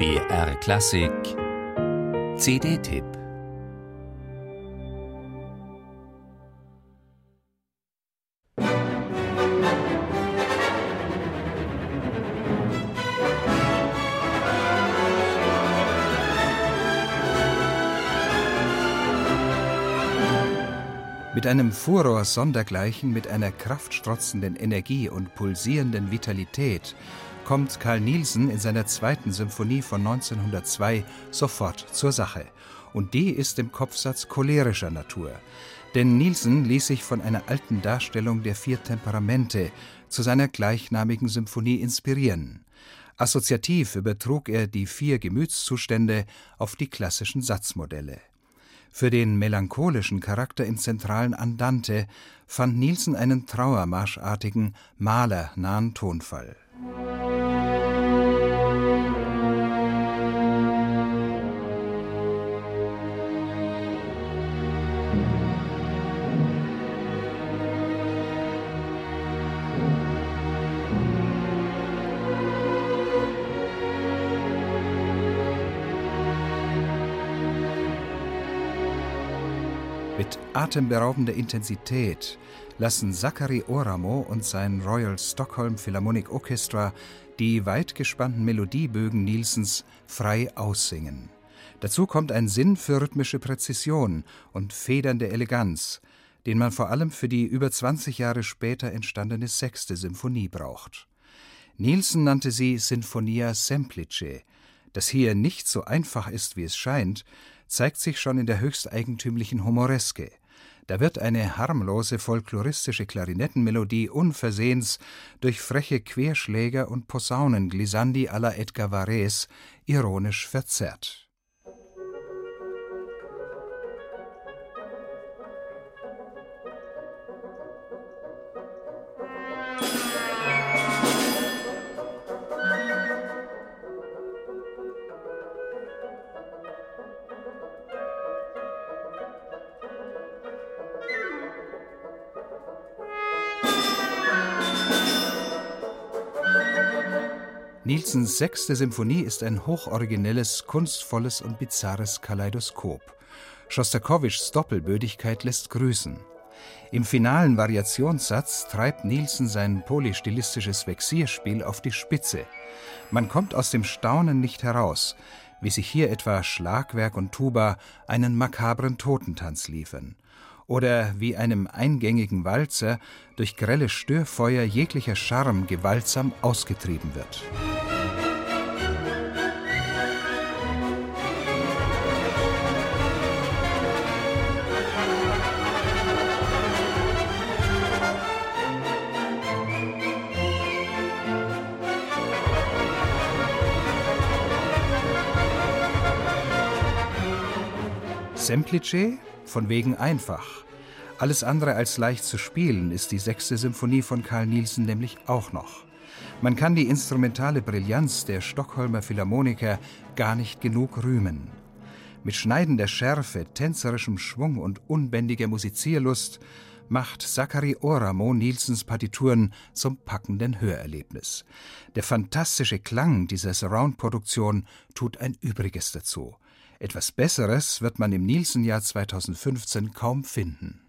BR Klassik. CD-Tipp Mit einem Furor sondergleichen, mit einer kraftstrotzenden Energie und pulsierenden Vitalität kommt Karl Nielsen in seiner zweiten Symphonie von 1902 sofort zur Sache. Und die ist im Kopfsatz cholerischer Natur. Denn Nielsen ließ sich von einer alten Darstellung der vier Temperamente zu seiner gleichnamigen Symphonie inspirieren. Assoziativ übertrug er die vier Gemütszustände auf die klassischen Satzmodelle. Für den melancholischen Charakter im zentralen Andante fand Nielsen einen trauermarschartigen, malernahen Tonfall. Atemberaubender Intensität lassen Zachary Oramo und sein Royal Stockholm Philharmonic Orchestra die weit gespannten Melodiebögen Nielsens frei aussingen. Dazu kommt ein Sinn für rhythmische Präzision und federnde Eleganz, den man vor allem für die über 20 Jahre später entstandene sechste Symphonie braucht. Nielsen nannte sie Sinfonia Semplice, das hier nicht so einfach ist, wie es scheint, zeigt sich schon in der höchst eigentümlichen Humoreske. Da wird eine harmlose folkloristische Klarinettenmelodie unversehens durch freche Querschläger und Posaunenglissandi à la Edgar Varese ironisch verzerrt. Nielsens sechste Symphonie ist ein hochoriginelles, kunstvolles und bizarres Kaleidoskop. Schostakowitschs Doppelbödigkeit lässt grüßen. Im finalen Variationssatz treibt Nielsen sein polystilistisches Vexierspiel auf die Spitze. Man kommt aus dem Staunen nicht heraus, wie sich hier etwa Schlagwerk und Tuba einen makabren Totentanz liefern oder wie einem eingängigen Walzer durch grelle Störfeuer jeglicher Charme gewaltsam ausgetrieben wird. Semplice von wegen einfach. Alles andere als leicht zu spielen ist die sechste Symphonie von Karl Nielsen nämlich auch noch. Man kann die instrumentale Brillanz der Stockholmer Philharmoniker gar nicht genug rühmen. Mit schneidender Schärfe, tänzerischem Schwung und unbändiger Musizierlust macht Zachary Oramo Nielsens Partituren zum packenden Hörerlebnis. Der fantastische Klang dieser Surround-Produktion tut ein Übriges dazu. Etwas Besseres wird man im Nielsen-Jahr 2015 kaum finden.